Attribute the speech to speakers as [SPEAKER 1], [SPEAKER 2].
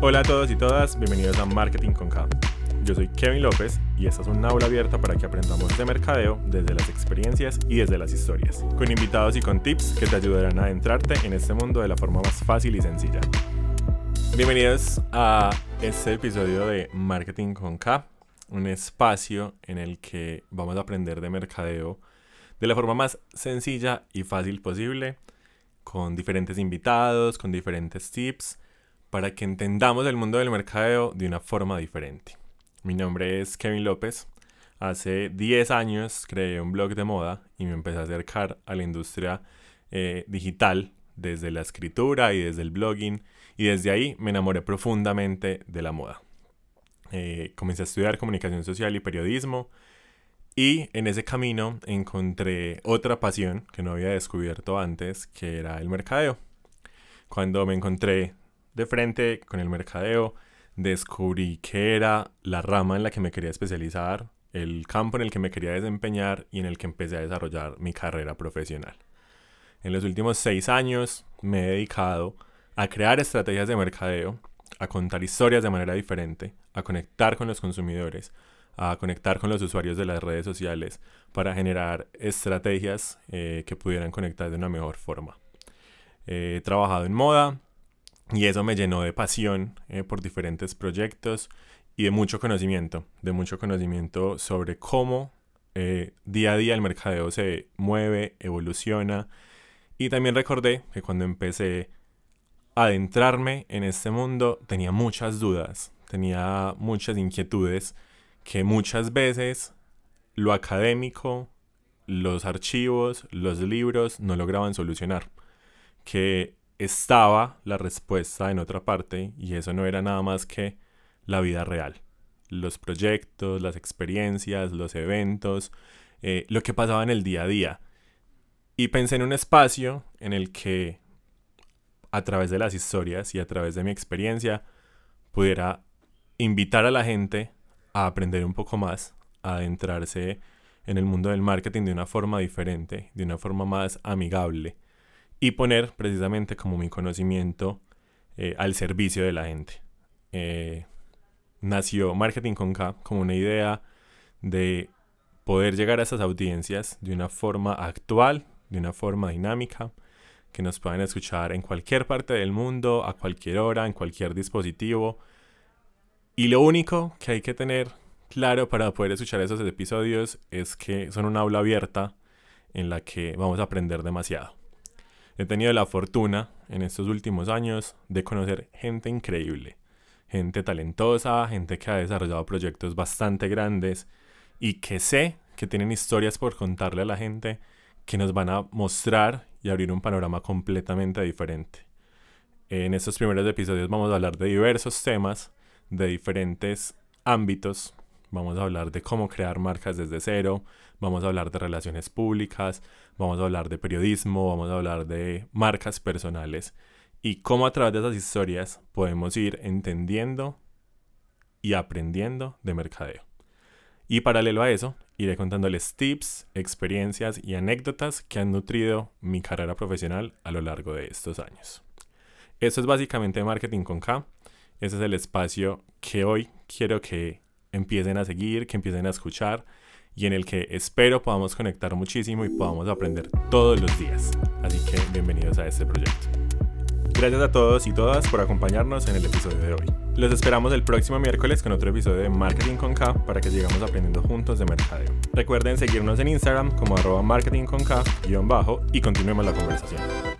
[SPEAKER 1] Hola a todos y todas, bienvenidos a Marketing con K. Yo soy Kevin López y esta es una aula abierta para que aprendamos de mercadeo desde las experiencias y desde las historias, con invitados y con tips que te ayudarán a adentrarte en este mundo de la forma más fácil y sencilla. Bienvenidos a este episodio de Marketing con K, un espacio en el que vamos a aprender de mercadeo de la forma más sencilla y fácil posible, con diferentes invitados, con diferentes tips, para que entendamos el mundo del mercadeo de una forma diferente. Mi nombre es Kevin López. Hace 10 años creé un blog de moda y me empecé a acercar a la industria eh, digital desde la escritura y desde el blogging y desde ahí me enamoré profundamente de la moda. Eh, comencé a estudiar comunicación social y periodismo y en ese camino encontré otra pasión que no había descubierto antes, que era el mercadeo. Cuando me encontré de frente con el mercadeo, descubrí que era la rama en la que me quería especializar, el campo en el que me quería desempeñar y en el que empecé a desarrollar mi carrera profesional. En los últimos seis años me he dedicado a crear estrategias de mercadeo, a contar historias de manera diferente, a conectar con los consumidores, a conectar con los usuarios de las redes sociales para generar estrategias eh, que pudieran conectar de una mejor forma. he trabajado en moda y eso me llenó de pasión eh, por diferentes proyectos y de mucho conocimiento, de mucho conocimiento sobre cómo eh, día a día el mercadeo se mueve, evoluciona. Y también recordé que cuando empecé adentrarme en este mundo tenía muchas dudas, tenía muchas inquietudes que muchas veces lo académico, los archivos, los libros no lograban solucionar. Que estaba la respuesta en otra parte y eso no era nada más que la vida real. Los proyectos, las experiencias, los eventos, eh, lo que pasaba en el día a día. Y pensé en un espacio en el que a través de las historias y a través de mi experiencia pudiera invitar a la gente a aprender un poco más, a adentrarse en el mundo del marketing de una forma diferente, de una forma más amigable y poner precisamente como mi conocimiento eh, al servicio de la gente. Eh, nació Marketing con K como una idea de poder llegar a esas audiencias de una forma actual, de una forma dinámica, que nos puedan escuchar en cualquier parte del mundo, a cualquier hora, en cualquier dispositivo. Y lo único que hay que tener claro para poder escuchar esos episodios es que son una aula abierta en la que vamos a aprender demasiado. He tenido la fortuna en estos últimos años de conocer gente increíble, gente talentosa, gente que ha desarrollado proyectos bastante grandes y que sé que tienen historias por contarle a la gente que nos van a mostrar y abrir un panorama completamente diferente. En estos primeros episodios vamos a hablar de diversos temas, de diferentes ámbitos. Vamos a hablar de cómo crear marcas desde cero, vamos a hablar de relaciones públicas, vamos a hablar de periodismo, vamos a hablar de marcas personales y cómo a través de esas historias podemos ir entendiendo y aprendiendo de mercadeo. Y paralelo a eso, iré contándoles tips, experiencias y anécdotas que han nutrido mi carrera profesional a lo largo de estos años. Esto es básicamente Marketing con K. Ese es el espacio que hoy quiero que empiecen a seguir, que empiecen a escuchar y en el que espero podamos conectar muchísimo y podamos aprender todos los días. Así que bienvenidos a este proyecto. Gracias a todos y todas por acompañarnos en el episodio de hoy. Los esperamos el próximo miércoles con otro episodio de Marketing con K para que sigamos aprendiendo juntos de mercadeo. Recuerden seguirnos en Instagram como arroba marketing con K bajo y continuemos la conversación.